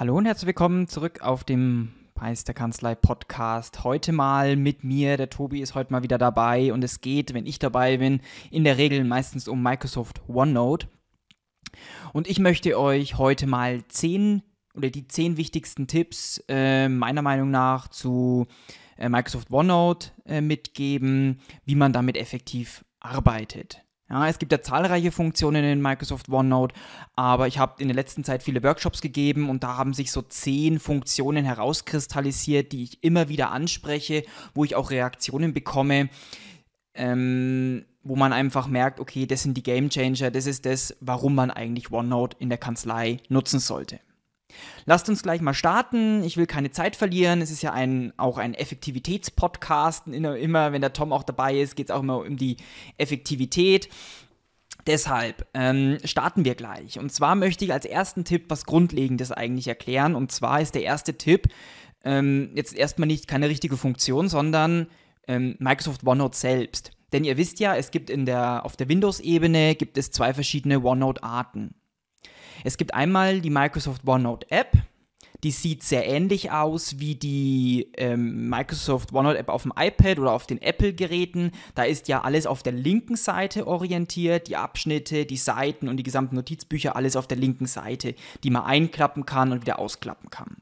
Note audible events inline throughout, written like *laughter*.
Hallo und herzlich willkommen zurück auf dem Meisterkanzlei Podcast. Heute mal mit mir. Der Tobi ist heute mal wieder dabei und es geht, wenn ich dabei bin, in der Regel meistens um Microsoft OneNote. Und ich möchte euch heute mal zehn oder die zehn wichtigsten Tipps äh, meiner Meinung nach zu äh, Microsoft OneNote äh, mitgeben, wie man damit effektiv arbeitet. Ja, es gibt ja zahlreiche Funktionen in Microsoft OneNote, aber ich habe in der letzten Zeit viele Workshops gegeben und da haben sich so zehn Funktionen herauskristallisiert, die ich immer wieder anspreche, wo ich auch Reaktionen bekomme, ähm, wo man einfach merkt, okay, das sind die Game Changer, das ist das, warum man eigentlich OneNote in der Kanzlei nutzen sollte. Lasst uns gleich mal starten. Ich will keine Zeit verlieren. Es ist ja ein, auch ein Effektivitätspodcast. Immer, wenn der Tom auch dabei ist, geht es auch immer um die Effektivität. Deshalb ähm, starten wir gleich. Und zwar möchte ich als ersten Tipp was Grundlegendes eigentlich erklären. Und zwar ist der erste Tipp ähm, jetzt erstmal nicht keine richtige Funktion, sondern ähm, Microsoft OneNote selbst. Denn ihr wisst ja, es gibt in der, auf der Windows-Ebene gibt es zwei verschiedene OneNote-Arten. Es gibt einmal die Microsoft OneNote App. Die sieht sehr ähnlich aus wie die ähm, Microsoft OneNote App auf dem iPad oder auf den Apple-Geräten. Da ist ja alles auf der linken Seite orientiert, die Abschnitte, die Seiten und die gesamten Notizbücher, alles auf der linken Seite, die man einklappen kann und wieder ausklappen kann.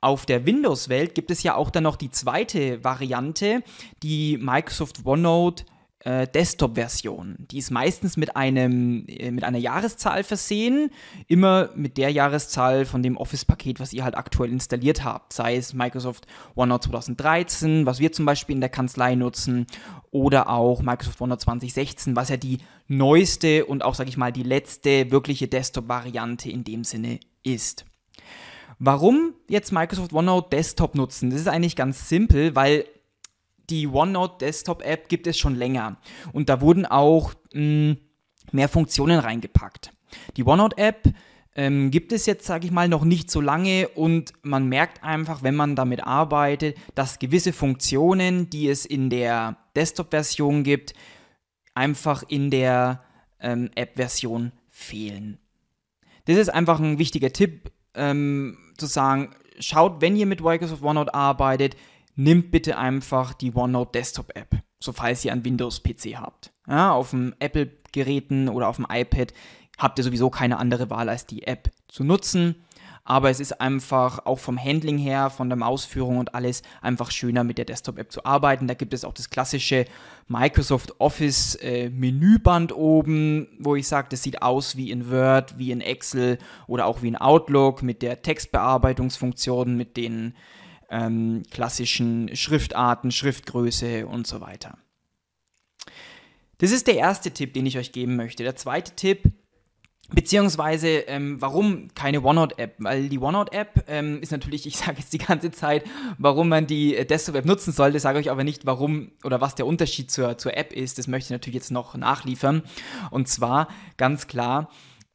Auf der Windows-Welt gibt es ja auch dann noch die zweite Variante, die Microsoft OneNote äh, Desktop-Version. Die ist meistens mit, einem, äh, mit einer Jahreszahl versehen, immer mit der Jahreszahl von dem Office-Paket, was ihr halt aktuell installiert habt. Sei es Microsoft OneNote 2013, was wir zum Beispiel in der Kanzlei nutzen, oder auch Microsoft OneNote 2016, was ja die neueste und auch, sage ich mal, die letzte wirkliche Desktop-Variante in dem Sinne ist. Warum jetzt Microsoft OneNote Desktop nutzen? Das ist eigentlich ganz simpel, weil die OneNote Desktop App gibt es schon länger und da wurden auch mh, hm, mehr Funktionen reingepackt. Die OneNote App ähm, gibt es jetzt, sage ich mal, noch nicht so lange und man merkt einfach, wenn man damit arbeitet, dass gewisse Funktionen, die es in der Desktop-Version gibt, einfach in der ähm, App-Version fehlen. Das ist einfach ein wichtiger Tipp, ähm, zu sagen, schaut, wenn ihr mit Microsoft OneNote arbeitet, nimmt bitte einfach die OneNote Desktop App, so falls ihr einen Windows-PC habt. Ja, auf dem Apple-Geräten oder auf dem iPad habt ihr sowieso keine andere Wahl, als die App zu nutzen. Aber es ist einfach auch vom Handling her, von der Mausführung und alles einfach schöner mit der Desktop-App zu arbeiten. Da gibt es auch das klassische Microsoft Office äh, Menüband oben, wo ich sage, das sieht aus wie in Word, wie in Excel oder auch wie in Outlook mit der Textbearbeitungsfunktion, mit den ähm, klassischen Schriftarten, Schriftgröße und so weiter. Das ist der erste Tipp, den ich euch geben möchte. Der zweite Tipp, beziehungsweise ähm, warum keine OneNote-App? Weil die OneNote-App ähm, ist natürlich, ich sage jetzt die ganze Zeit, warum man die äh, Desktop-App nutzen sollte, sage euch aber nicht, warum oder was der Unterschied zur, zur App ist. Das möchte ich natürlich jetzt noch nachliefern. Und zwar ganz klar,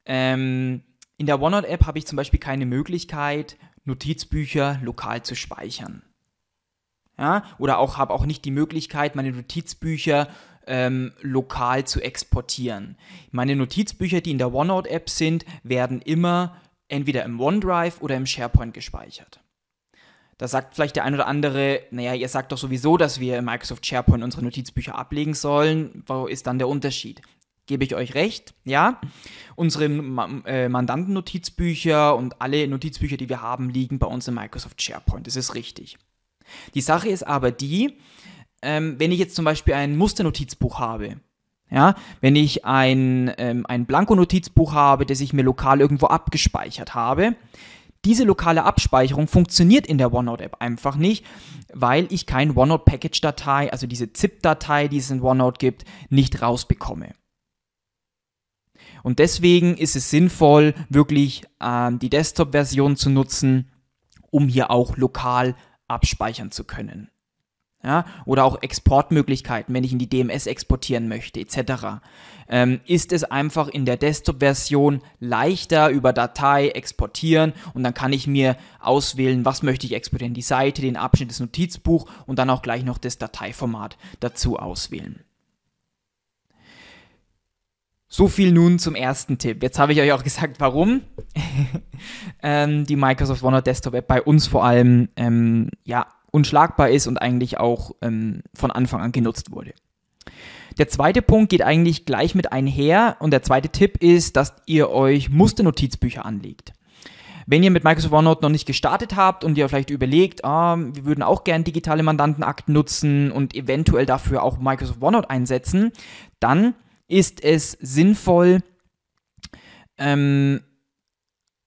ähm, in der OneNote-App habe ich zum Beispiel keine Möglichkeit, Notizbücher lokal zu speichern. Ja, oder auch habe auch nicht die Möglichkeit, meine Notizbücher ähm, lokal zu exportieren. Meine Notizbücher, die in der OneNote-App sind, werden immer entweder im OneDrive oder im SharePoint gespeichert. Da sagt vielleicht der ein oder andere, naja, ihr sagt doch sowieso, dass wir im Microsoft SharePoint unsere Notizbücher ablegen sollen. Wo ist dann der Unterschied? Gebe ich euch recht, ja. Unsere äh, Mandantennotizbücher und alle Notizbücher, die wir haben, liegen bei uns in Microsoft SharePoint. Das ist richtig. Die Sache ist aber die, ähm, wenn ich jetzt zum Beispiel ein Musternotizbuch habe, ja, wenn ich ein, ähm, ein Blanko-Notizbuch habe, das ich mir lokal irgendwo abgespeichert habe, diese lokale Abspeicherung funktioniert in der OneNote-App einfach nicht, weil ich kein OneNote-Package-Datei, also diese ZIP-Datei, die es in OneNote gibt, nicht rausbekomme. Und deswegen ist es sinnvoll, wirklich äh, die Desktop-Version zu nutzen, um hier auch lokal abspeichern zu können. Ja, oder auch Exportmöglichkeiten, wenn ich in die DMS exportieren möchte, etc. Ähm, ist es einfach in der Desktop-Version leichter über Datei exportieren und dann kann ich mir auswählen, was möchte ich exportieren, die Seite, den Abschnitt, das Notizbuch und dann auch gleich noch das Dateiformat dazu auswählen. So viel nun zum ersten Tipp. Jetzt habe ich euch auch gesagt, warum *laughs* ähm, die Microsoft OneNote Desktop App bei uns vor allem ähm, ja, unschlagbar ist und eigentlich auch ähm, von Anfang an genutzt wurde. Der zweite Punkt geht eigentlich gleich mit einher und der zweite Tipp ist, dass ihr euch Musternotizbücher anlegt. Wenn ihr mit Microsoft OneNote noch nicht gestartet habt und ihr vielleicht überlegt, ah, wir würden auch gern digitale Mandantenakten nutzen und eventuell dafür auch Microsoft OneNote einsetzen, dann ist es sinnvoll, ähm,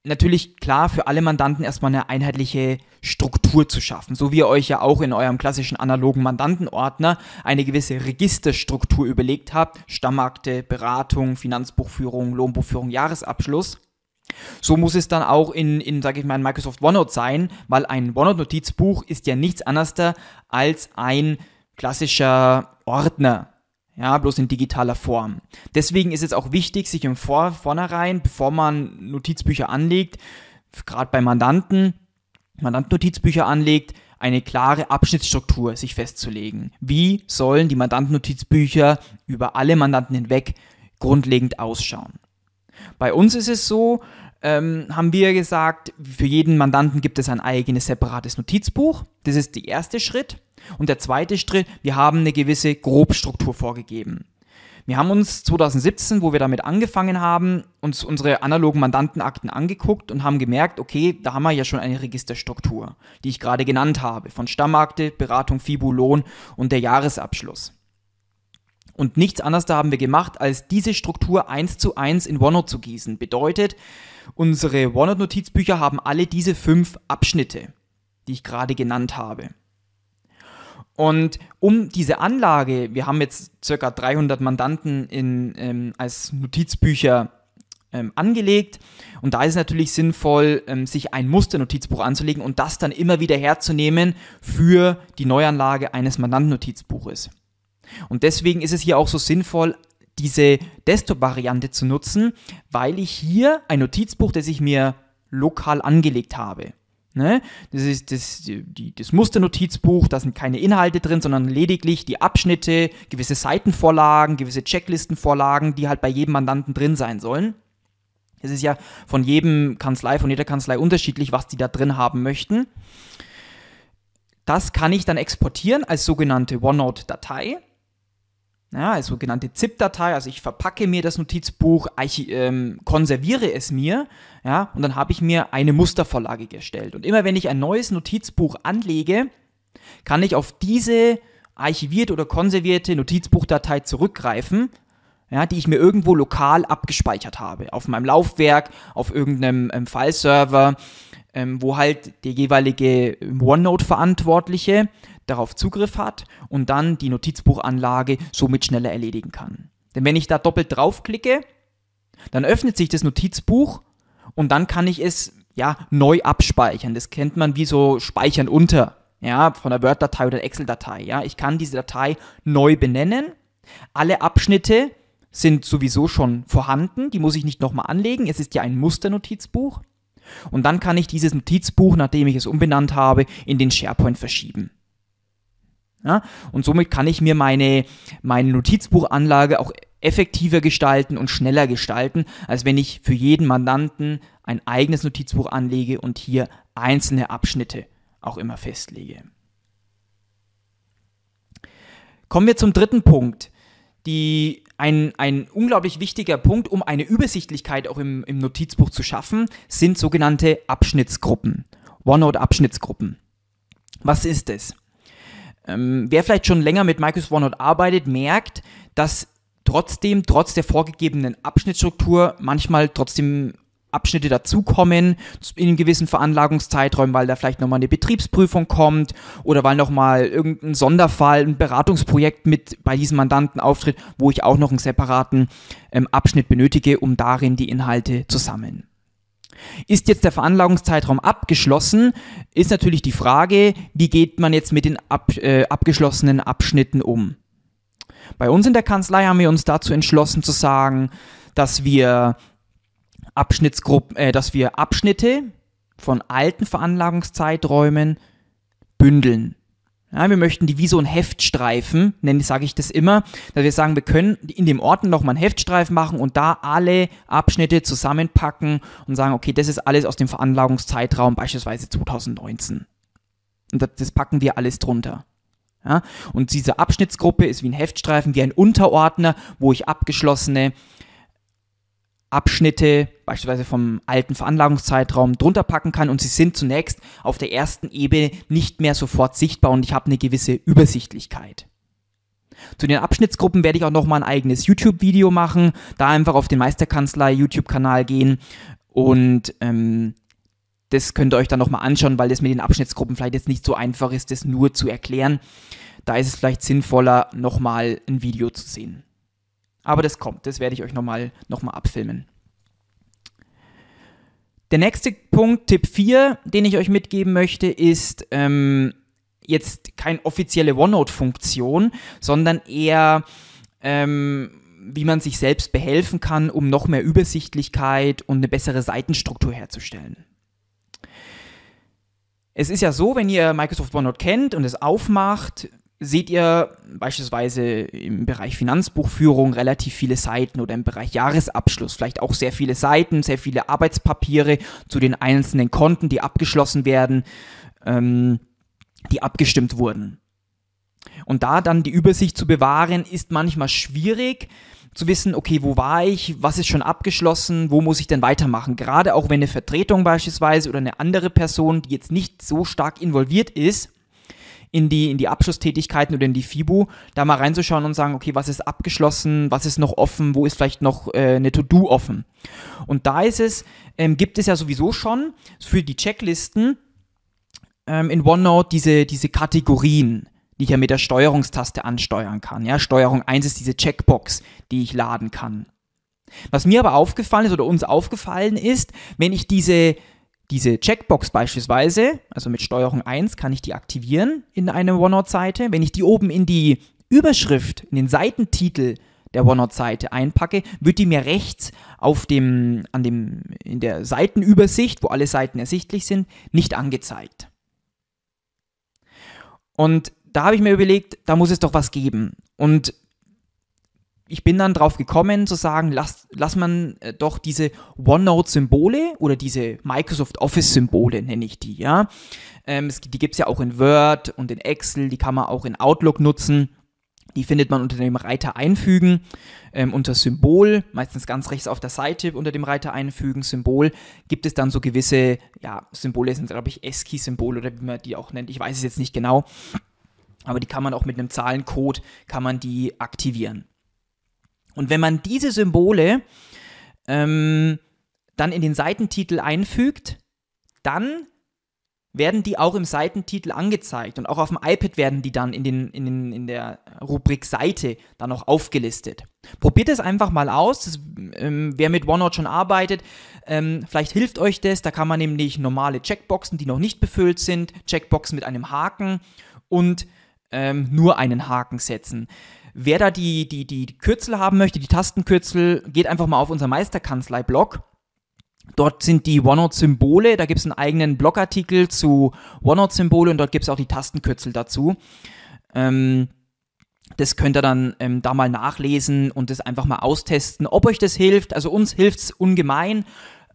natürlich klar für alle Mandanten erstmal eine einheitliche Struktur zu schaffen, so wie ihr euch ja auch in eurem klassischen analogen Mandantenordner eine gewisse Registerstruktur überlegt habt, Stammakte, Beratung, Finanzbuchführung, Lohnbuchführung, Jahresabschluss. So muss es dann auch in, in sage ich mal, Microsoft OneNote sein, weil ein OneNote-Notizbuch ist ja nichts anderes als ein klassischer Ordner, ja, bloß in digitaler Form. Deswegen ist es auch wichtig, sich im Vor Vornherein, bevor man Notizbücher anlegt, gerade bei Mandanten, Mandantennotizbücher anlegt, eine klare Abschnittsstruktur sich festzulegen. Wie sollen die Mandantennotizbücher über alle Mandanten hinweg grundlegend ausschauen? Bei uns ist es so, ähm, haben wir gesagt, für jeden Mandanten gibt es ein eigenes separates Notizbuch. Das ist der erste Schritt. Und der zweite Schritt, wir haben eine gewisse Grobstruktur vorgegeben. Wir haben uns 2017, wo wir damit angefangen haben, uns unsere analogen Mandantenakten angeguckt und haben gemerkt, okay, da haben wir ja schon eine Registerstruktur, die ich gerade genannt habe, von Stammakte, Beratung, FIBU, Lohn und der Jahresabschluss. Und nichts anderes da haben wir gemacht, als diese Struktur eins zu eins in OneNote zu gießen. Bedeutet, unsere OneNote-Notizbücher haben alle diese fünf Abschnitte, die ich gerade genannt habe. Und um diese Anlage, wir haben jetzt circa 300 Mandanten in, ähm, als Notizbücher ähm, angelegt und da ist es natürlich sinnvoll, ähm, sich ein Musternotizbuch anzulegen und das dann immer wieder herzunehmen für die Neuanlage eines Mandantennotizbuches. Und deswegen ist es hier auch so sinnvoll, diese Desktop-Variante zu nutzen, weil ich hier ein Notizbuch, das ich mir lokal angelegt habe, Ne? Das ist das, die, das Musternotizbuch, da sind keine Inhalte drin, sondern lediglich die Abschnitte, gewisse Seitenvorlagen, gewisse Checklistenvorlagen, die halt bei jedem Mandanten drin sein sollen. Es ist ja von jedem Kanzlei, von jeder Kanzlei unterschiedlich, was die da drin haben möchten. Das kann ich dann exportieren als sogenannte OneNote-Datei ja, als sogenannte ZIP-Datei, also ich verpacke mir das Notizbuch, ich, ähm, konserviere es mir, ja, und dann habe ich mir eine Mustervorlage gestellt. Und immer wenn ich ein neues Notizbuch anlege, kann ich auf diese archivierte oder konservierte Notizbuchdatei zurückgreifen, ja, die ich mir irgendwo lokal abgespeichert habe. Auf meinem Laufwerk, auf irgendeinem ähm, File-Server, ähm, wo halt der jeweilige OneNote-Verantwortliche darauf Zugriff hat und dann die Notizbuchanlage somit schneller erledigen kann. Denn wenn ich da doppelt draufklicke, dann öffnet sich das Notizbuch und dann kann ich es ja neu abspeichern. Das kennt man wie so Speichern unter, ja, von der Word-Datei oder Excel-Datei. Ja, ich kann diese Datei neu benennen. Alle Abschnitte sind sowieso schon vorhanden, die muss ich nicht nochmal anlegen. Es ist ja ein Musternotizbuch. Und dann kann ich dieses Notizbuch, nachdem ich es umbenannt habe, in den SharePoint verschieben. Ja? Und somit kann ich mir meine, meine Notizbuchanlage auch effektiver gestalten und schneller gestalten, als wenn ich für jeden Mandanten ein eigenes Notizbuch anlege und hier einzelne Abschnitte auch immer festlege. Kommen wir zum dritten Punkt. Die, ein, ein unglaublich wichtiger Punkt, um eine Übersichtlichkeit auch im, im Notizbuch zu schaffen, sind sogenannte Abschnittsgruppen. OneNote-Abschnittsgruppen. Was ist es? Ähm, wer vielleicht schon länger mit Microsoft OneNote arbeitet, merkt, dass trotzdem, trotz der vorgegebenen Abschnittsstruktur, manchmal trotzdem Abschnitte dazukommen in gewissen Veranlagungszeitraum, weil da vielleicht nochmal eine Betriebsprüfung kommt oder weil nochmal irgendein Sonderfall, ein Beratungsprojekt mit bei diesem Mandanten auftritt, wo ich auch noch einen separaten ähm, Abschnitt benötige, um darin die Inhalte zu sammeln. Ist jetzt der Veranlagungszeitraum abgeschlossen, ist natürlich die Frage, wie geht man jetzt mit den ab, äh, abgeschlossenen Abschnitten um? Bei uns in der Kanzlei haben wir uns dazu entschlossen zu sagen, dass wir Abschnittsgruppen, äh, dass wir Abschnitte von alten Veranlagungszeiträumen bündeln. Ja, wir möchten die wie so ein Heftstreifen, nenne sage ich das immer, dass wir sagen, wir können in dem Orten nochmal einen Heftstreifen machen und da alle Abschnitte zusammenpacken und sagen, okay, das ist alles aus dem Veranlagungszeitraum, beispielsweise 2019. Und das, das packen wir alles drunter. Ja? Und diese Abschnittsgruppe ist wie ein Heftstreifen, wie ein Unterordner, wo ich abgeschlossene Abschnitte, beispielsweise vom alten Veranlagungszeitraum, drunter packen kann und sie sind zunächst auf der ersten Ebene nicht mehr sofort sichtbar und ich habe eine gewisse Übersichtlichkeit. Zu den Abschnittsgruppen werde ich auch nochmal ein eigenes YouTube-Video machen, da einfach auf den Meisterkanzlei YouTube-Kanal gehen und ähm, das könnt ihr euch dann nochmal anschauen, weil das mit den Abschnittsgruppen vielleicht jetzt nicht so einfach ist, das nur zu erklären. Da ist es vielleicht sinnvoller, nochmal ein Video zu sehen. Aber das kommt, das werde ich euch nochmal noch mal abfilmen. Der nächste Punkt, Tipp 4, den ich euch mitgeben möchte, ist ähm, jetzt keine offizielle OneNote-Funktion, sondern eher, ähm, wie man sich selbst behelfen kann, um noch mehr Übersichtlichkeit und eine bessere Seitenstruktur herzustellen. Es ist ja so, wenn ihr Microsoft OneNote kennt und es aufmacht, seht ihr beispielsweise im Bereich Finanzbuchführung relativ viele Seiten oder im Bereich Jahresabschluss vielleicht auch sehr viele Seiten, sehr viele Arbeitspapiere zu den einzelnen Konten, die abgeschlossen werden, ähm, die abgestimmt wurden. Und da dann die Übersicht zu bewahren, ist manchmal schwierig zu wissen, okay, wo war ich, was ist schon abgeschlossen, wo muss ich denn weitermachen. Gerade auch wenn eine Vertretung beispielsweise oder eine andere Person, die jetzt nicht so stark involviert ist, in die, in die Abschlusstätigkeiten oder in die FIBU, da mal reinzuschauen und sagen, okay, was ist abgeschlossen, was ist noch offen, wo ist vielleicht noch äh, eine To-Do offen. Und da ist es, ähm, gibt es ja sowieso schon für die Checklisten ähm, in OneNote diese, diese Kategorien die ich ja mit der Steuerungstaste ansteuern kann. Ja, Steuerung 1 ist diese Checkbox, die ich laden kann. Was mir aber aufgefallen ist oder uns aufgefallen ist, wenn ich diese diese Checkbox beispielsweise, also mit Steuerung 1 kann ich die aktivieren in einer OneNote-Seite. Wenn ich die oben in die Überschrift, in den Seitentitel der OneNote-Seite einpacke, wird die mir rechts auf dem, an dem, in der Seitenübersicht, wo alle Seiten ersichtlich sind, nicht angezeigt. Und da habe ich mir überlegt, da muss es doch was geben. Und ich bin dann drauf gekommen zu sagen, lass, lass man äh, doch diese OneNote-Symbole oder diese Microsoft Office-Symbole, nenne ich die, ja. Ähm, es, die gibt es ja auch in Word und in Excel, die kann man auch in Outlook nutzen. Die findet man unter dem Reiter Einfügen, ähm, unter Symbol, meistens ganz rechts auf der Seite unter dem Reiter Einfügen, Symbol, gibt es dann so gewisse, ja, Symbole sind, glaube ich, ASCII-Symbole oder wie man die auch nennt, ich weiß es jetzt nicht genau. Aber die kann man auch mit einem Zahlencode, kann man die aktivieren. Und wenn man diese Symbole ähm, dann in den Seitentitel einfügt, dann werden die auch im Seitentitel angezeigt und auch auf dem iPad werden die dann in, den, in, den, in der Rubrik Seite dann auch aufgelistet. Probiert es einfach mal aus. Das, ähm, wer mit OneNote schon arbeitet, ähm, vielleicht hilft euch das. Da kann man nämlich normale Checkboxen, die noch nicht befüllt sind, Checkboxen mit einem Haken und ähm, nur einen Haken setzen. Wer da die, die, die Kürzel haben möchte, die Tastenkürzel, geht einfach mal auf unser Meisterkanzlei-Blog. Dort sind die OneNote-Symbole, da gibt es einen eigenen Blogartikel zu OneNote-Symbole und dort gibt es auch die Tastenkürzel dazu. Ähm, das könnt ihr dann ähm, da mal nachlesen und das einfach mal austesten, ob euch das hilft. Also uns hilft es ungemein.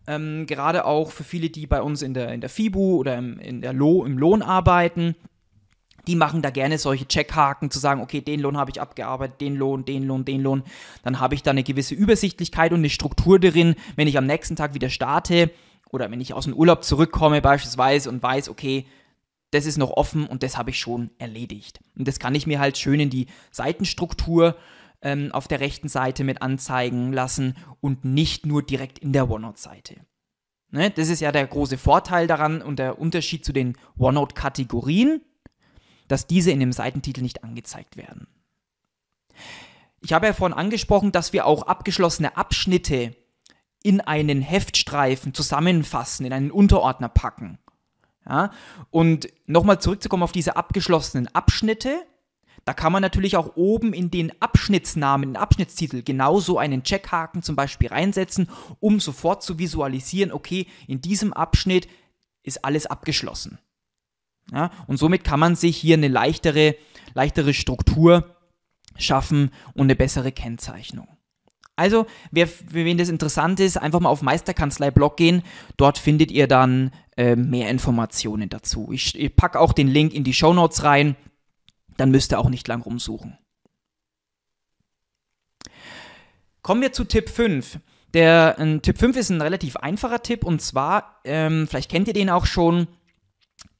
Ähm, gerade auch für viele, die bei uns in der, in der FIBU oder im, in der Lo, im Lohn arbeiten die machen da gerne solche Checkhaken, zu sagen, okay, den Lohn habe ich abgearbeitet, den Lohn, den Lohn, den Lohn. Dann habe ich da eine gewisse Übersichtlichkeit und eine Struktur drin, wenn ich am nächsten Tag wieder starte oder wenn ich aus dem Urlaub zurückkomme beispielsweise und weiß, okay, das ist noch offen und das habe ich schon erledigt. Und das kann ich mir halt schön in die Seitenstruktur ähm, auf der rechten Seite mit anzeigen lassen und nicht nur direkt in der OneNote-Seite. Ne, das ist ja der große Vorteil daran und der Unterschied zu den OneNote-Kategorien, dass diese in dem Seitentitel nicht angezeigt werden. Ich habe ja vorhin angesprochen, dass wir auch abgeschlossene Abschnitte in einen Heftstreifen zusammenfassen, in einen Unterordner packen. Ja? Und nochmal zurückzukommen auf diese abgeschlossenen Abschnitte, da kann man natürlich auch oben in den Abschnittsnamen, den Abschnittstitel genauso einen Checkhaken zum Beispiel reinsetzen, um sofort zu visualisieren, okay, in diesem Abschnitt ist alles abgeschlossen. Ja, und somit kann man sich hier eine leichtere, leichtere Struktur schaffen und eine bessere Kennzeichnung. Also, wer, für wen das interessant ist, einfach mal auf Meisterkanzlei-Blog gehen. Dort findet ihr dann äh, mehr Informationen dazu. Ich, ich packe auch den Link in die Show Notes rein. Dann müsst ihr auch nicht lang rumsuchen. Kommen wir zu Tipp 5. Der äh, Tipp 5 ist ein relativ einfacher Tipp und zwar, ähm, vielleicht kennt ihr den auch schon,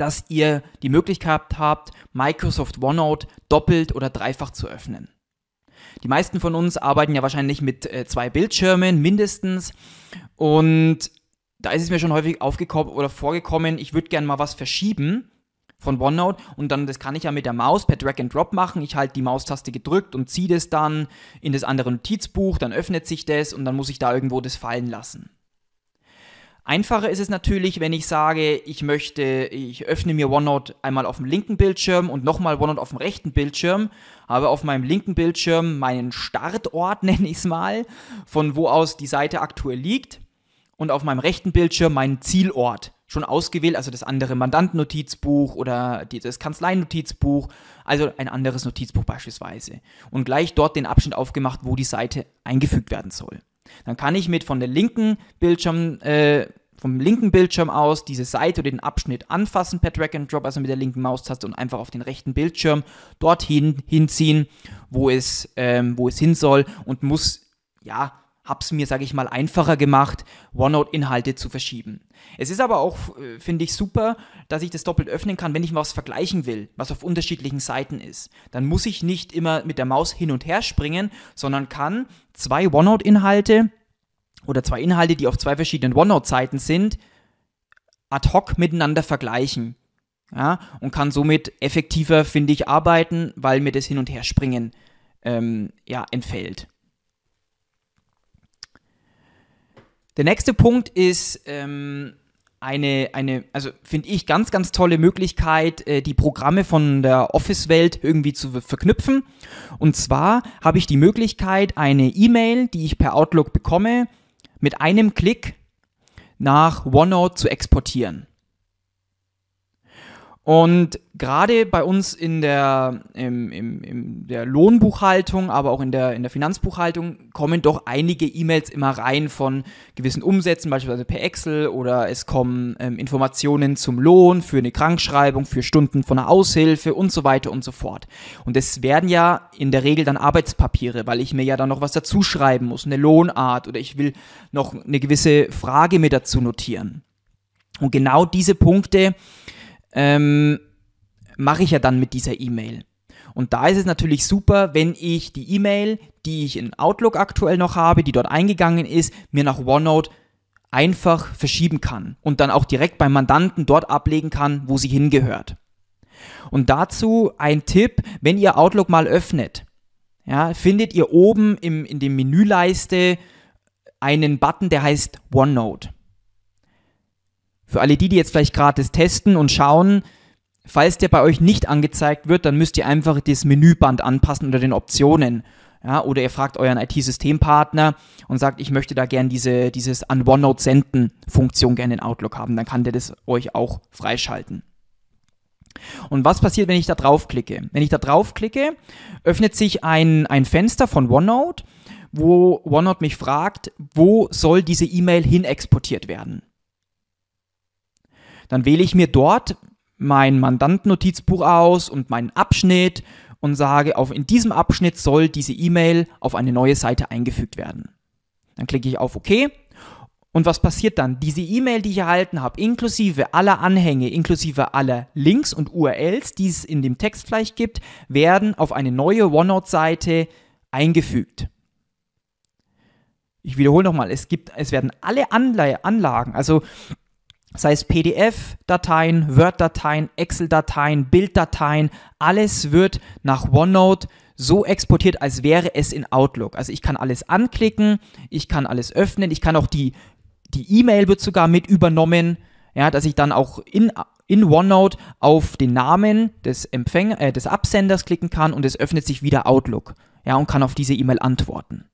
dass ihr die Möglichkeit habt, Microsoft OneNote doppelt oder dreifach zu öffnen. Die meisten von uns arbeiten ja wahrscheinlich mit äh, zwei Bildschirmen mindestens. Und da ist es mir schon häufig aufgekommen oder vorgekommen, ich würde gerne mal was verschieben von OneNote und dann das kann ich ja mit der Maus per Drag and Drop machen. Ich halte die Maustaste gedrückt und ziehe das dann in das andere Notizbuch, dann öffnet sich das und dann muss ich da irgendwo das fallen lassen. Einfacher ist es natürlich, wenn ich sage, ich möchte, ich öffne mir OneNote einmal auf dem linken Bildschirm und nochmal OneNote auf dem rechten Bildschirm, habe auf meinem linken Bildschirm meinen Startort, *laughs* nenne ich es mal, von wo aus die Seite aktuell liegt und auf meinem rechten Bildschirm meinen Zielort schon ausgewählt, also das andere Mandantennotizbuch oder das Kanzleinotizbuch, also ein anderes Notizbuch beispielsweise. Und gleich dort den Abschnitt aufgemacht, wo die Seite eingefügt werden soll. Dann kann ich mit von der linken Bildschirm, äh, vom linken Bildschirm aus diese Seite oder den Abschnitt anfassen per Drag and Drop, also mit der linken Maustaste und einfach auf den rechten Bildschirm dorthin hinziehen, wo es, ähm, wo es hin soll und muss, ja, hab's mir, sage ich mal, einfacher gemacht, OneNote-Inhalte zu verschieben. Es ist aber auch, äh, finde ich, super, dass ich das doppelt öffnen kann, wenn ich was vergleichen will, was auf unterschiedlichen Seiten ist. Dann muss ich nicht immer mit der Maus hin und her springen, sondern kann zwei OneNote-Inhalte oder zwei Inhalte, die auf zwei verschiedenen OneNote-Seiten sind, ad hoc miteinander vergleichen. Ja, und kann somit effektiver, finde ich, arbeiten, weil mir das Hin- und Herspringen ähm, ja, entfällt. Der nächste Punkt ist ähm, eine, eine, also finde ich, ganz, ganz tolle Möglichkeit, äh, die Programme von der Office-Welt irgendwie zu verknüpfen. Und zwar habe ich die Möglichkeit, eine E-Mail, die ich per Outlook bekomme, mit einem Klick nach OneNote zu exportieren. Und gerade bei uns in der, im, im, in der Lohnbuchhaltung, aber auch in der, in der Finanzbuchhaltung kommen doch einige E-Mails immer rein von gewissen Umsätzen, beispielsweise per Excel oder es kommen ähm, Informationen zum Lohn für eine Krankschreibung, für Stunden von einer Aushilfe und so weiter und so fort. Und es werden ja in der Regel dann Arbeitspapiere, weil ich mir ja dann noch was dazu schreiben muss, eine Lohnart oder ich will noch eine gewisse Frage mit dazu notieren. Und genau diese Punkte, ähm, mache ich ja dann mit dieser E-Mail. Und da ist es natürlich super, wenn ich die E-Mail, die ich in Outlook aktuell noch habe, die dort eingegangen ist, mir nach OneNote einfach verschieben kann und dann auch direkt beim Mandanten dort ablegen kann, wo sie hingehört. Und dazu ein Tipp, wenn ihr Outlook mal öffnet, ja, findet ihr oben im, in dem Menüleiste einen Button, der heißt OneNote. Für alle die, die jetzt vielleicht gratis testen und schauen, falls der bei euch nicht angezeigt wird, dann müsst ihr einfach das Menüband anpassen unter den Optionen. Ja, oder ihr fragt euren IT-Systempartner und sagt, ich möchte da gern diese, dieses an OneNote senden Funktion gerne in Outlook haben. Dann kann der das euch auch freischalten. Und was passiert, wenn ich da draufklicke? Wenn ich da draufklicke, öffnet sich ein, ein Fenster von OneNote, wo OneNote mich fragt, wo soll diese E-Mail hin exportiert werden? Dann wähle ich mir dort mein Mandantennotizbuch aus und meinen Abschnitt und sage, auf, in diesem Abschnitt soll diese E-Mail auf eine neue Seite eingefügt werden. Dann klicke ich auf OK. Und was passiert dann? Diese E-Mail, die ich erhalten habe, inklusive aller Anhänge, inklusive aller Links und URLs, die es in dem Text vielleicht gibt, werden auf eine neue OneNote-Seite eingefügt. Ich wiederhole nochmal, es es werden alle Anle Anlagen, also sei es PDF-Dateien, Word-Dateien, Excel-Dateien, Bilddateien, alles wird nach OneNote so exportiert, als wäre es in Outlook. Also ich kann alles anklicken, ich kann alles öffnen, ich kann auch die, die E-Mail wird sogar mit übernommen, ja, dass ich dann auch in, in OneNote auf den Namen des Empfänger, äh, des Absenders klicken kann und es öffnet sich wieder Outlook, ja, und kann auf diese E-Mail antworten.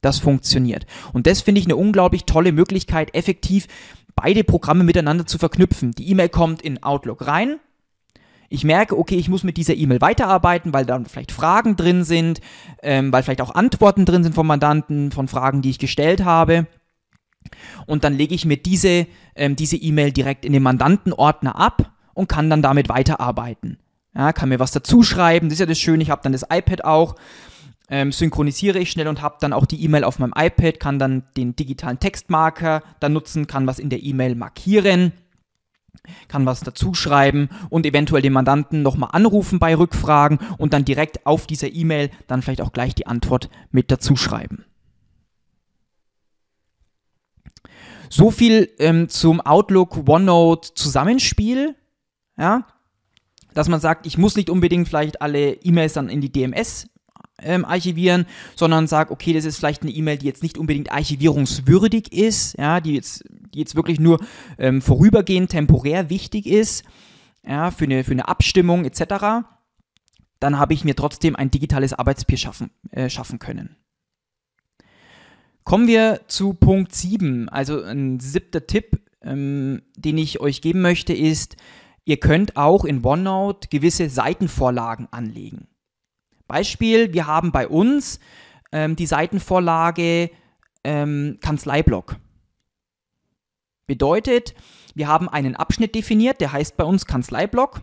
Das funktioniert. Und das finde ich eine unglaublich tolle Möglichkeit, effektiv beide Programme miteinander zu verknüpfen. Die E-Mail kommt in Outlook rein. Ich merke, okay, ich muss mit dieser E-Mail weiterarbeiten, weil dann vielleicht Fragen drin sind, ähm, weil vielleicht auch Antworten drin sind vom Mandanten, von Fragen, die ich gestellt habe. Und dann lege ich mir diese ähm, diese E-Mail direkt in den Mandantenordner ab und kann dann damit weiterarbeiten. Ja, kann mir was dazu schreiben, das ist ja das Schöne, ich habe dann das iPad auch ähm, synchronisiere ich schnell und habe dann auch die E-Mail auf meinem iPad, kann dann den digitalen Textmarker dann nutzen, kann was in der E-Mail markieren, kann was dazu schreiben und eventuell den Mandanten nochmal anrufen bei Rückfragen und dann direkt auf dieser E-Mail dann vielleicht auch gleich die Antwort mit dazu schreiben. So viel ähm, zum Outlook OneNote Zusammenspiel, ja, dass man sagt, ich muss nicht unbedingt vielleicht alle E-Mails dann in die DMS ähm, archivieren, sondern sage, okay, das ist vielleicht eine E-Mail, die jetzt nicht unbedingt archivierungswürdig ist, ja, die jetzt, die jetzt wirklich nur ähm, vorübergehend temporär wichtig ist, ja, für eine, für eine Abstimmung etc., dann habe ich mir trotzdem ein digitales Arbeitspapier schaffen, äh, schaffen können. Kommen wir zu Punkt 7, also ein siebter Tipp, ähm, den ich euch geben möchte, ist, ihr könnt auch in OneNote gewisse Seitenvorlagen anlegen. Beispiel, wir haben bei uns ähm, die Seitenvorlage ähm, Kanzleiblock. Bedeutet, wir haben einen Abschnitt definiert, der heißt bei uns Kanzleiblock.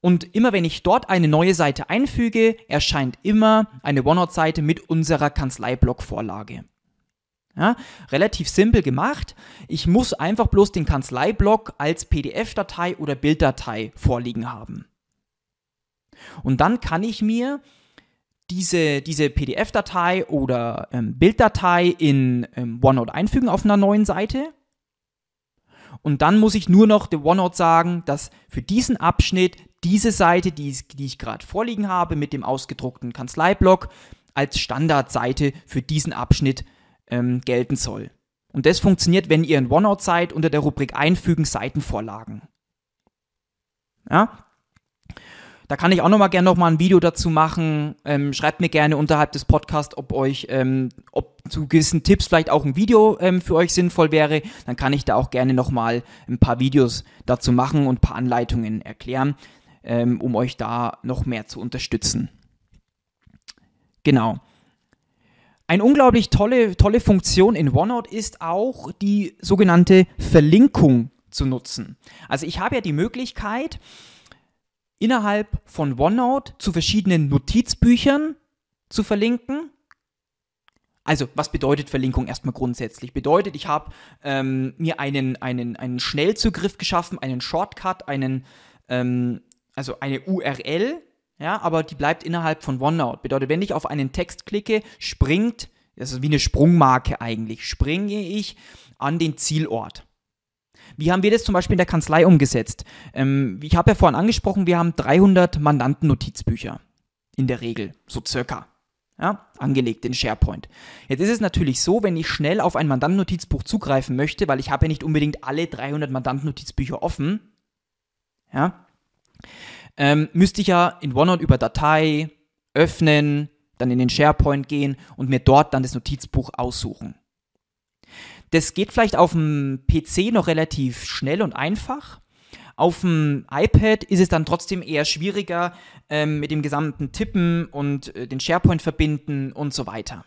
Und immer wenn ich dort eine neue Seite einfüge, erscheint immer eine OneNote-Seite mit unserer Kanzleiblock-Vorlage. Ja, relativ simpel gemacht. Ich muss einfach bloß den Kanzleiblock als PDF-Datei oder Bilddatei vorliegen haben. Und dann kann ich mir diese, diese PDF-Datei oder ähm, Bilddatei in ähm, OneNote einfügen auf einer neuen Seite. Und dann muss ich nur noch der OneNote sagen, dass für diesen Abschnitt diese Seite, die, die ich gerade vorliegen habe, mit dem ausgedruckten Kanzleiblock, als Standardseite für diesen Abschnitt ähm, gelten soll. Und das funktioniert, wenn ihr in OneNote seid, unter der Rubrik Einfügen Seitenvorlagen. Ja, da kann ich auch nochmal gerne nochmal ein Video dazu machen. Ähm, schreibt mir gerne unterhalb des Podcasts, ob euch, ähm, ob zu gewissen Tipps vielleicht auch ein Video ähm, für euch sinnvoll wäre. Dann kann ich da auch gerne nochmal ein paar Videos dazu machen und ein paar Anleitungen erklären, ähm, um euch da noch mehr zu unterstützen. Genau. Eine unglaublich tolle, tolle Funktion in OneNote ist auch die sogenannte Verlinkung zu nutzen. Also ich habe ja die Möglichkeit, innerhalb von OneNote zu verschiedenen Notizbüchern zu verlinken. Also, was bedeutet Verlinkung erstmal grundsätzlich? Bedeutet, ich habe ähm, mir einen, einen, einen Schnellzugriff geschaffen, einen Shortcut, einen, ähm, also eine URL, ja, aber die bleibt innerhalb von OneNote. Bedeutet, wenn ich auf einen Text klicke, springt, das ist wie eine Sprungmarke eigentlich, springe ich an den Zielort. Wie haben wir das zum Beispiel in der Kanzlei umgesetzt? Ähm, ich habe ja vorhin angesprochen, wir haben 300 Mandantennotizbücher. In der Regel, so circa. Ja, angelegt in SharePoint. Jetzt ist es natürlich so, wenn ich schnell auf ein Mandantennotizbuch zugreifen möchte, weil ich habe ja nicht unbedingt alle 300 Mandantennotizbücher offen, ja, ähm, müsste ich ja in OneNote über Datei öffnen, dann in den SharePoint gehen und mir dort dann das Notizbuch aussuchen. Das geht vielleicht auf dem PC noch relativ schnell und einfach. Auf dem iPad ist es dann trotzdem eher schwieriger ähm, mit dem gesamten Tippen und äh, den SharePoint verbinden und so weiter.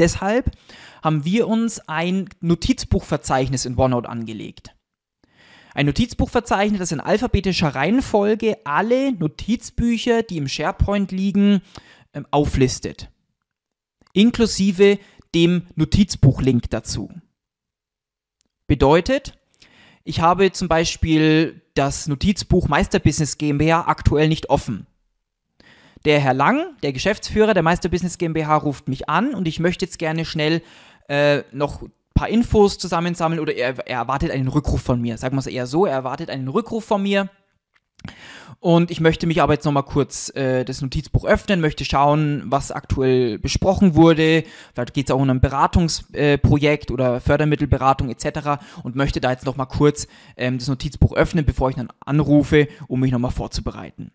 Deshalb haben wir uns ein Notizbuchverzeichnis in OneNote angelegt. Ein Notizbuchverzeichnis, das in alphabetischer Reihenfolge alle Notizbücher, die im SharePoint liegen, ähm, auflistet. Inklusive dem Notizbuch-Link dazu. Bedeutet, ich habe zum Beispiel das Notizbuch Meisterbusiness GmbH aktuell nicht offen. Der Herr Lang, der Geschäftsführer der Meisterbusiness GmbH, ruft mich an und ich möchte jetzt gerne schnell äh, noch ein paar Infos zusammensammeln oder er, er erwartet einen Rückruf von mir. Sagen wir es eher so, er erwartet einen Rückruf von mir. Und ich möchte mich aber jetzt nochmal kurz äh, das Notizbuch öffnen, möchte schauen, was aktuell besprochen wurde. Vielleicht geht es auch um ein Beratungsprojekt äh, oder Fördermittelberatung etc. Und möchte da jetzt nochmal kurz ähm, das Notizbuch öffnen, bevor ich dann anrufe, um mich nochmal vorzubereiten.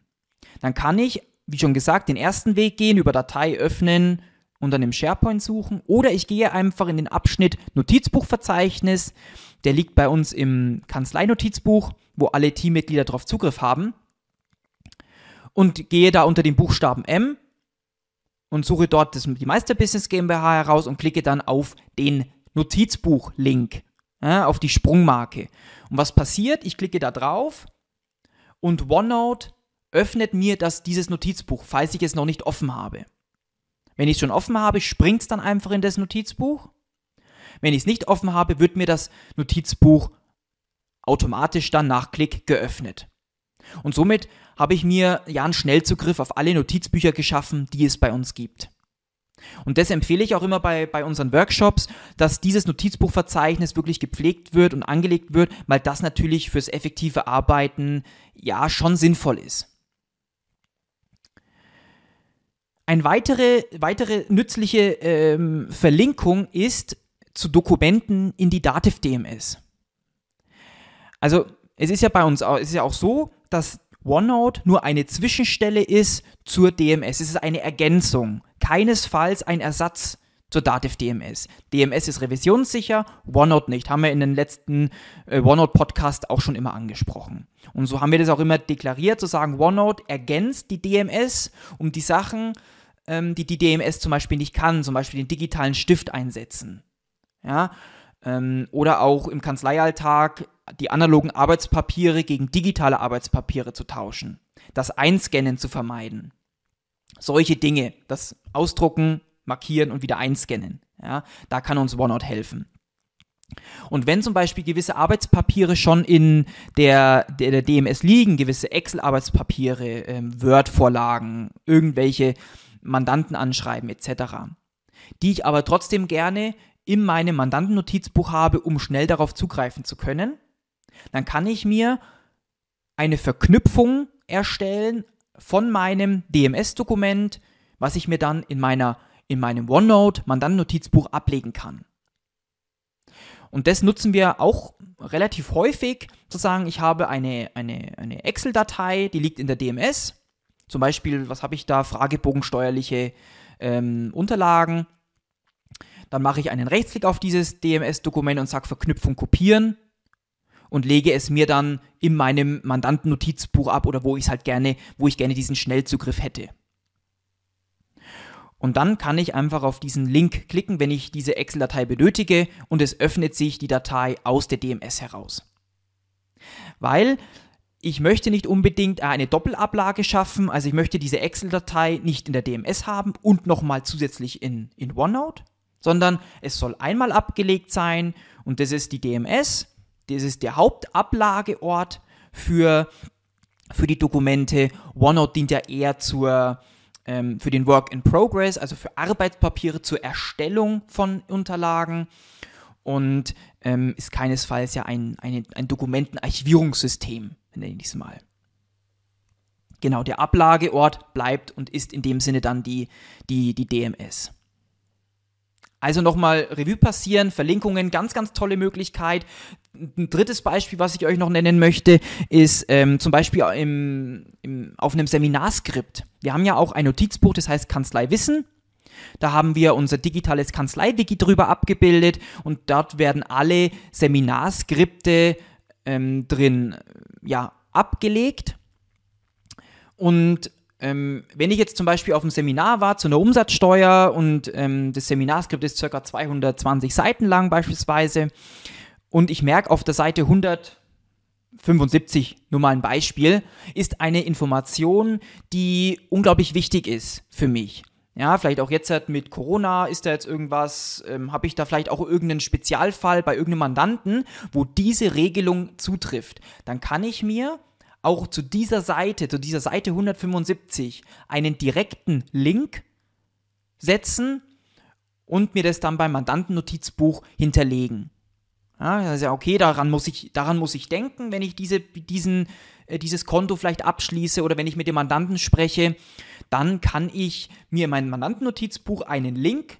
Dann kann ich, wie schon gesagt, den ersten Weg gehen, über Datei öffnen und dann im SharePoint suchen. Oder ich gehe einfach in den Abschnitt Notizbuchverzeichnis. Der liegt bei uns im Kanzleinotizbuch, wo alle Teammitglieder darauf Zugriff haben und gehe da unter den Buchstaben M und suche dort das, die Meisterbusiness GmbH heraus und klicke dann auf den Notizbuch-Link, ja, auf die Sprungmarke. Und was passiert? Ich klicke da drauf und OneNote öffnet mir das, dieses Notizbuch, falls ich es noch nicht offen habe. Wenn ich es schon offen habe, springt es dann einfach in das Notizbuch. Wenn ich es nicht offen habe, wird mir das Notizbuch automatisch dann nach Klick geöffnet. Und somit habe ich mir ja einen Schnellzugriff auf alle Notizbücher geschaffen, die es bei uns gibt. Und das empfehle ich auch immer bei, bei unseren Workshops, dass dieses Notizbuchverzeichnis wirklich gepflegt wird und angelegt wird, weil das natürlich fürs effektive Arbeiten ja schon sinnvoll ist. Eine weitere, weitere nützliche ähm, Verlinkung ist zu Dokumenten in die Dativ DMS. Also es ist ja bei uns auch, es ist ja auch so, dass OneNote nur eine Zwischenstelle ist zur DMS. Es ist eine Ergänzung, keinesfalls ein Ersatz zur Dativ DMS. DMS ist revisionssicher, OneNote nicht. Haben wir in den letzten äh, OneNote-Podcast auch schon immer angesprochen. Und so haben wir das auch immer deklariert, zu sagen, OneNote ergänzt die DMS um die Sachen, ähm, die die DMS zum Beispiel nicht kann, zum Beispiel den digitalen Stift einsetzen. Ja, ähm, oder auch im Kanzleialltag die analogen Arbeitspapiere gegen digitale Arbeitspapiere zu tauschen, das Einscannen zu vermeiden. Solche Dinge, das Ausdrucken, Markieren und wieder einscannen. Ja, da kann uns OneNote helfen. Und wenn zum Beispiel gewisse Arbeitspapiere schon in der, der, der DMS liegen, gewisse Excel-Arbeitspapiere, ähm, Word-Vorlagen, irgendwelche Mandantenanschreiben etc., die ich aber trotzdem gerne in meinem Mandantennotizbuch habe, um schnell darauf zugreifen zu können, dann kann ich mir eine Verknüpfung erstellen von meinem DMS-Dokument, was ich mir dann in, meiner, in meinem OneNote Mandantennotizbuch ablegen kann. Und das nutzen wir auch relativ häufig, zu sagen, ich habe eine, eine, eine Excel-Datei, die liegt in der DMS. Zum Beispiel, was habe ich da? Fragebogensteuerliche ähm, Unterlagen. Dann mache ich einen Rechtsklick auf dieses DMS-Dokument und sage Verknüpfung kopieren und lege es mir dann in meinem Mandantennotizbuch ab oder wo ich es halt gerne, wo ich gerne diesen Schnellzugriff hätte. Und dann kann ich einfach auf diesen Link klicken, wenn ich diese Excel-Datei benötige und es öffnet sich die Datei aus der DMS heraus. Weil ich möchte nicht unbedingt eine Doppelablage schaffen, also ich möchte diese Excel-Datei nicht in der DMS haben und nochmal zusätzlich in, in OneNote, sondern es soll einmal abgelegt sein und das ist die DMS, das ist der Hauptablageort für, für die Dokumente. OneNote dient ja eher zur, ähm, für den Work in Progress, also für Arbeitspapiere zur Erstellung von Unterlagen und ähm, ist keinesfalls ja ein, ein, ein Dokumentenarchivierungssystem, nenne ich es mal. Genau, der Ablageort bleibt und ist in dem Sinne dann die, die, die DMS. Also nochmal Revue passieren, Verlinkungen, ganz, ganz tolle Möglichkeit. Ein drittes Beispiel, was ich euch noch nennen möchte, ist ähm, zum Beispiel im, im, auf einem Seminarskript. Wir haben ja auch ein Notizbuch, das heißt Kanzlei Wissen. Da haben wir unser digitales Kanzlei-Wiki drüber abgebildet und dort werden alle Seminarskripte ähm, drin ja, abgelegt. Und ähm, wenn ich jetzt zum Beispiel auf einem Seminar war zu einer Umsatzsteuer und ähm, das Seminarskript ist ca. 220 Seiten lang beispielsweise und ich merke auf der Seite 175, nur mal ein Beispiel, ist eine Information, die unglaublich wichtig ist für mich. Ja, vielleicht auch jetzt halt mit Corona ist da jetzt irgendwas, ähm, habe ich da vielleicht auch irgendeinen Spezialfall bei irgendeinem Mandanten, wo diese Regelung zutrifft. Dann kann ich mir auch zu dieser Seite, zu dieser Seite 175, einen direkten Link setzen und mir das dann beim Mandantennotizbuch hinterlegen. Ja, also okay, daran muss ich, daran muss ich denken, wenn ich diese, diesen, äh, dieses Konto vielleicht abschließe oder wenn ich mit dem Mandanten spreche, dann kann ich mir in mein Mandantennotizbuch einen Link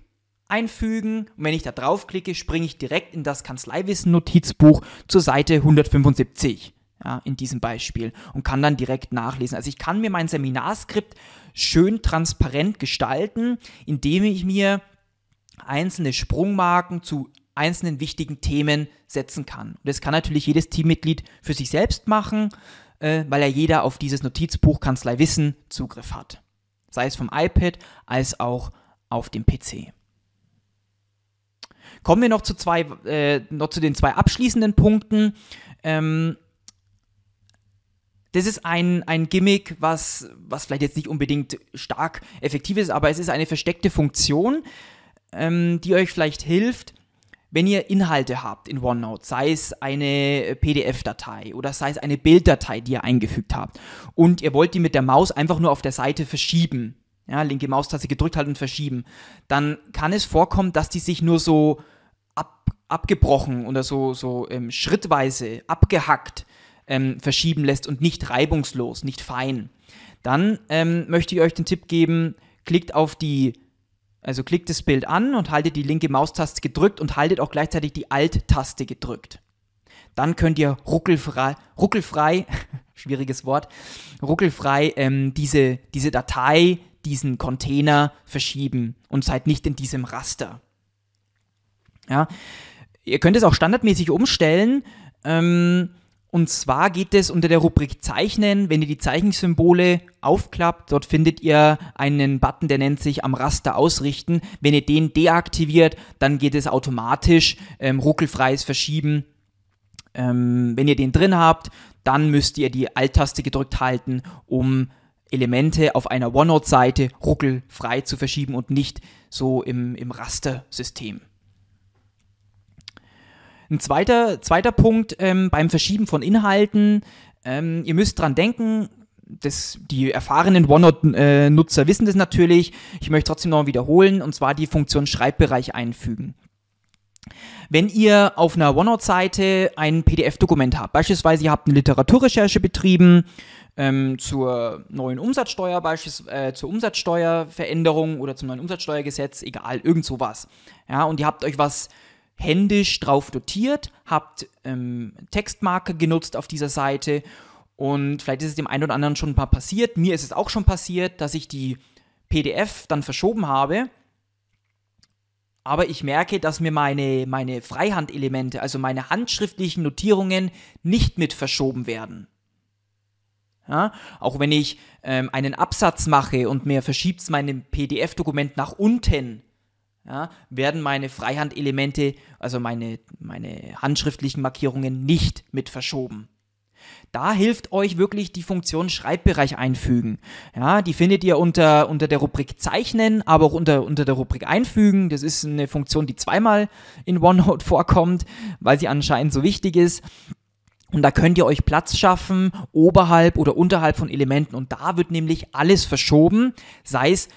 einfügen und wenn ich da draufklicke, springe ich direkt in das Kanzleiwissen-Notizbuch zur Seite 175. Ja, in diesem Beispiel und kann dann direkt nachlesen. Also ich kann mir mein Seminarskript schön transparent gestalten, indem ich mir einzelne Sprungmarken zu einzelnen wichtigen Themen setzen kann. Und das kann natürlich jedes Teammitglied für sich selbst machen, äh, weil ja jeder auf dieses Notizbuch Kanzlei Wissen Zugriff hat. Sei es vom iPad als auch auf dem PC. Kommen wir noch zu, zwei, äh, noch zu den zwei abschließenden Punkten. Ähm, das ist ein, ein Gimmick, was, was vielleicht jetzt nicht unbedingt stark effektiv ist, aber es ist eine versteckte Funktion, ähm, die euch vielleicht hilft, wenn ihr Inhalte habt in OneNote, sei es eine PDF-Datei oder sei es eine Bilddatei, die ihr eingefügt habt. Und ihr wollt die mit der Maus einfach nur auf der Seite verschieben, ja, linke Maustaste gedrückt halten und verschieben, dann kann es vorkommen, dass die sich nur so ab, abgebrochen oder so, so ähm, schrittweise abgehackt ähm, verschieben lässt und nicht reibungslos, nicht fein. Dann ähm, möchte ich euch den Tipp geben, klickt auf die also klickt das Bild an und haltet die linke Maustaste gedrückt und haltet auch gleichzeitig die Alt-Taste gedrückt. Dann könnt ihr ruckelfrei, ruckelfrei, *laughs* schwieriges Wort, ruckelfrei ähm, diese, diese Datei, diesen Container verschieben und seid nicht in diesem Raster. Ja, ihr könnt es auch standardmäßig umstellen. Ähm, und zwar geht es unter der Rubrik Zeichnen, wenn ihr die Zeichensymbole aufklappt, dort findet ihr einen Button, der nennt sich am Raster ausrichten. Wenn ihr den deaktiviert, dann geht es automatisch ähm, ruckelfreies Verschieben. Ähm, wenn ihr den drin habt, dann müsst ihr die Alt-Taste gedrückt halten, um Elemente auf einer OneNote-Seite ruckelfrei zu verschieben und nicht so im, im Raster-System. Ein zweiter, zweiter Punkt ähm, beim Verschieben von Inhalten, ähm, ihr müsst dran denken, das, die erfahrenen OneNote-Nutzer wissen das natürlich. Ich möchte trotzdem noch wiederholen, und zwar die Funktion Schreibbereich einfügen. Wenn ihr auf einer OneNote-Seite ein PDF-Dokument habt, beispielsweise ihr habt eine Literaturrecherche betrieben ähm, zur neuen Umsatzsteuer, beispielsweise äh, zur Umsatzsteuerveränderung oder zum neuen Umsatzsteuergesetz, egal, irgend sowas. Ja, und ihr habt euch was händisch drauf dotiert, habt ähm, Textmarker genutzt auf dieser Seite und vielleicht ist es dem einen oder anderen schon paar passiert. Mir ist es auch schon passiert, dass ich die PDF dann verschoben habe. Aber ich merke, dass mir meine, meine Freihandelemente, also meine handschriftlichen Notierungen, nicht mit verschoben werden. Ja, auch wenn ich ähm, einen Absatz mache und mir verschiebt es mein PDF-Dokument nach unten, ja, werden meine Freihandelemente, also meine, meine handschriftlichen Markierungen nicht mit verschoben. Da hilft euch wirklich die Funktion Schreibbereich einfügen. Ja, die findet ihr unter, unter der Rubrik Zeichnen, aber auch unter, unter der Rubrik Einfügen. Das ist eine Funktion, die zweimal in OneNote *laughs* vorkommt, weil sie anscheinend so wichtig ist. Und da könnt ihr euch Platz schaffen, oberhalb oder unterhalb von Elementen. Und da wird nämlich alles verschoben, sei es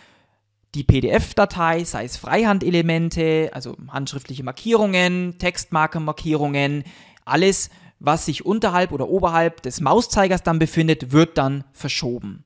die PDF-Datei, sei es Freihandelemente, also handschriftliche Markierungen, Textmarkermarkierungen, alles, was sich unterhalb oder oberhalb des Mauszeigers dann befindet, wird dann verschoben.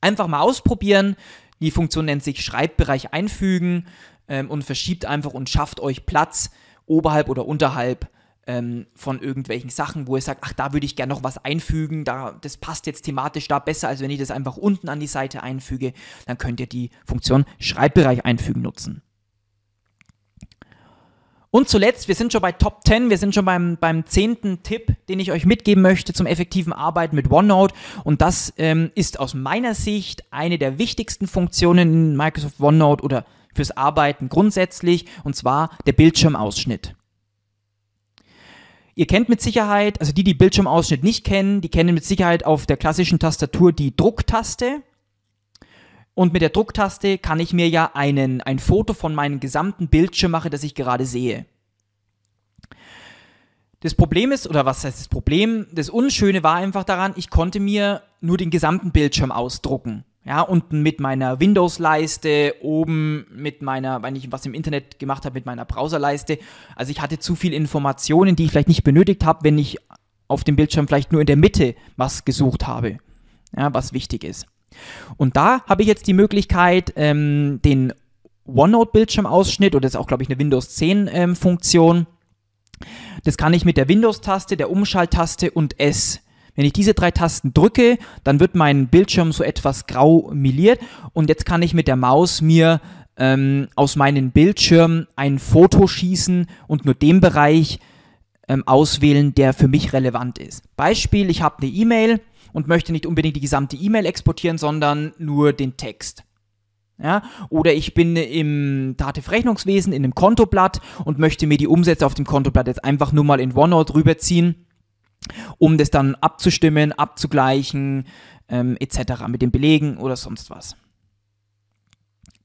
Einfach mal ausprobieren. Die Funktion nennt sich Schreibbereich einfügen ähm, und verschiebt einfach und schafft euch Platz oberhalb oder unterhalb ähm, von irgendwelchen Sachen, wo ihr sagt, ach, da würde ich gerne noch was einfügen, da, das passt jetzt thematisch da besser, als wenn ich das einfach unten an die Seite einfüge, dann könnt ihr die Funktion Schreibbereich einfügen nutzen. Und zuletzt, wir sind schon bei Top 10, wir sind schon beim, beim zehnten Tipp, den ich euch mitgeben möchte zum effektiven Arbeiten mit OneNote. Und das ähm, ist aus meiner Sicht eine der wichtigsten Funktionen in Microsoft OneNote oder fürs Arbeiten grundsätzlich, und zwar der Bildschirmausschnitt. Ihr kennt mit Sicherheit, also die, die Bildschirmausschnitt nicht kennen, die kennen mit Sicherheit auf der klassischen Tastatur die Drucktaste. Und mit der Drucktaste kann ich mir ja einen, ein Foto von meinem gesamten Bildschirm machen, das ich gerade sehe. Das Problem ist, oder was heißt das Problem? Das Unschöne war einfach daran, ich konnte mir nur den gesamten Bildschirm ausdrucken. Ja, unten mit meiner Windows-Leiste, oben mit meiner, wenn ich was im Internet gemacht habe, mit meiner Browser-Leiste. Also ich hatte zu viel Informationen, die ich vielleicht nicht benötigt habe, wenn ich auf dem Bildschirm vielleicht nur in der Mitte was gesucht habe, ja, was wichtig ist. Und da habe ich jetzt die Möglichkeit, ähm, den OneNote-Bildschirmausschnitt, oder das ist auch, glaube ich, eine Windows 10-Funktion, ähm, das kann ich mit der Windows-Taste, der Umschalttaste und S. Wenn ich diese drei Tasten drücke, dann wird mein Bildschirm so etwas grau miliert und jetzt kann ich mit der Maus mir ähm, aus meinem Bildschirm ein Foto schießen und nur den Bereich ähm, auswählen, der für mich relevant ist. Beispiel, ich habe eine E-Mail und möchte nicht unbedingt die gesamte E-Mail exportieren, sondern nur den Text. Ja, oder ich bin im Dativ-Rechnungswesen in einem Kontoblatt und möchte mir die Umsätze auf dem Kontoblatt jetzt einfach nur mal in OneNote rüberziehen, um das dann abzustimmen, abzugleichen, ähm, etc. mit den Belegen oder sonst was.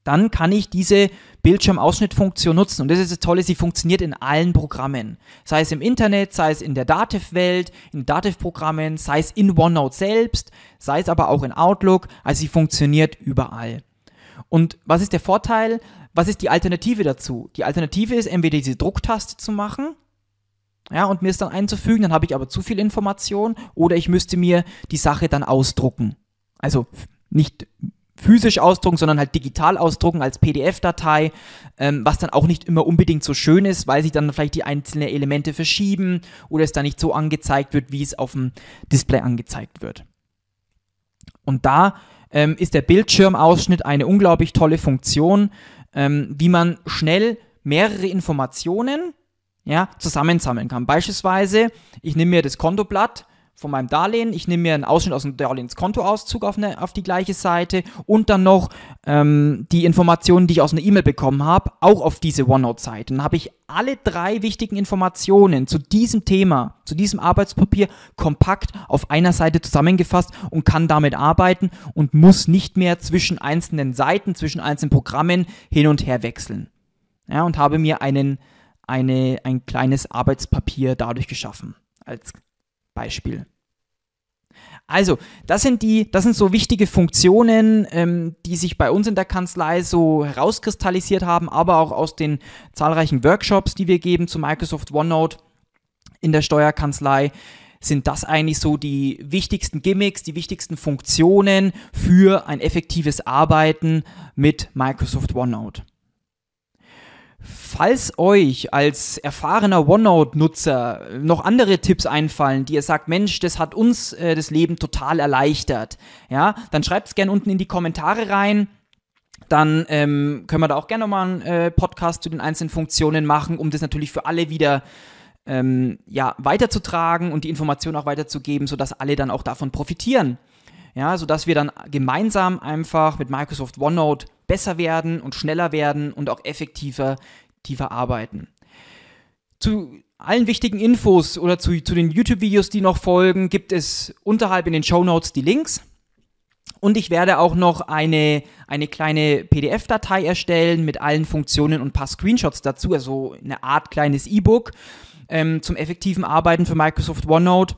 Dann kann ich diese Bildschirmausschnittfunktion nutzen. Und das ist das Tolle, sie funktioniert in allen Programmen. Sei es im Internet, sei es in der Dativ-Welt, in Dativ-Programmen, sei es in OneNote selbst, sei es aber auch in Outlook. Also sie funktioniert überall. Und was ist der Vorteil? Was ist die Alternative dazu? Die Alternative ist entweder diese Drucktaste zu machen, ja, und mir es dann einzufügen, dann habe ich aber zu viel Information, oder ich müsste mir die Sache dann ausdrucken. Also nicht physisch ausdrucken, sondern halt digital ausdrucken als PDF-Datei, ähm, was dann auch nicht immer unbedingt so schön ist, weil sich dann vielleicht die einzelnen Elemente verschieben oder es dann nicht so angezeigt wird, wie es auf dem Display angezeigt wird. Und da ähm, ist der Bildschirmausschnitt eine unglaublich tolle Funktion, ähm, wie man schnell mehrere Informationen ja, zusammensammeln kann. Beispielsweise, ich nehme mir das Kontoblatt, von meinem Darlehen. Ich nehme mir einen Ausschnitt aus dem Darlehenskontoauszug auf, eine, auf die gleiche Seite und dann noch ähm, die Informationen, die ich aus einer E-Mail bekommen habe, auch auf diese OneNote-Seite. Dann habe ich alle drei wichtigen Informationen zu diesem Thema, zu diesem Arbeitspapier kompakt auf einer Seite zusammengefasst und kann damit arbeiten und muss nicht mehr zwischen einzelnen Seiten, zwischen einzelnen Programmen hin und her wechseln. Ja, und habe mir einen, eine, ein kleines Arbeitspapier dadurch geschaffen als Beispiel. Also, das sind die, das sind so wichtige Funktionen, ähm, die sich bei uns in der Kanzlei so herauskristallisiert haben, aber auch aus den zahlreichen Workshops, die wir geben zu Microsoft OneNote in der Steuerkanzlei, sind das eigentlich so die wichtigsten Gimmicks, die wichtigsten Funktionen für ein effektives Arbeiten mit Microsoft OneNote. Falls euch als erfahrener OneNote-Nutzer noch andere Tipps einfallen, die ihr sagt, Mensch, das hat uns äh, das Leben total erleichtert, ja, dann schreibt es gerne unten in die Kommentare rein. Dann ähm, können wir da auch gerne nochmal einen äh, Podcast zu den einzelnen Funktionen machen, um das natürlich für alle wieder ähm, ja, weiterzutragen und die Informationen auch weiterzugeben, sodass alle dann auch davon profitieren. Ja, sodass wir dann gemeinsam einfach mit Microsoft OneNote besser werden und schneller werden und auch effektiver tiefer arbeiten. Zu allen wichtigen Infos oder zu, zu den YouTube-Videos, die noch folgen, gibt es unterhalb in den Show Notes die Links. Und ich werde auch noch eine, eine kleine PDF-Datei erstellen mit allen Funktionen und ein paar Screenshots dazu, also eine Art kleines E-Book ähm, zum effektiven Arbeiten für Microsoft OneNote.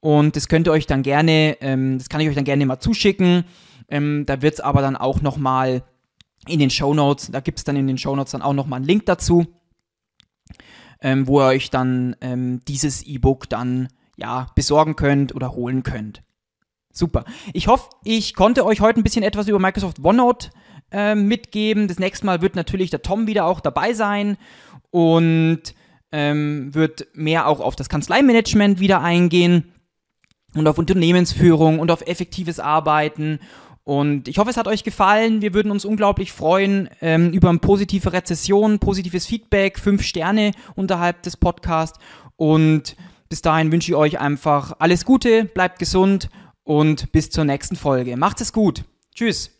Und das könnt ihr euch dann gerne, ähm, das kann ich euch dann gerne mal zuschicken. Ähm, da wird es aber dann auch nochmal in den Show Notes, da gibt es dann in den Show Notes dann auch nochmal einen Link dazu, ähm, wo ihr euch dann ähm, dieses E-Book dann ja besorgen könnt oder holen könnt. Super. Ich hoffe, ich konnte euch heute ein bisschen etwas über Microsoft OneNote äh, mitgeben. Das nächste Mal wird natürlich der Tom wieder auch dabei sein und ähm, wird mehr auch auf das Kanzleimanagement wieder eingehen und auf Unternehmensführung und auf effektives Arbeiten und ich hoffe, es hat euch gefallen. Wir würden uns unglaublich freuen ähm, über eine positive Rezession, positives Feedback, fünf Sterne unterhalb des Podcasts. Und bis dahin wünsche ich euch einfach alles Gute, bleibt gesund und bis zur nächsten Folge. Macht es gut. Tschüss.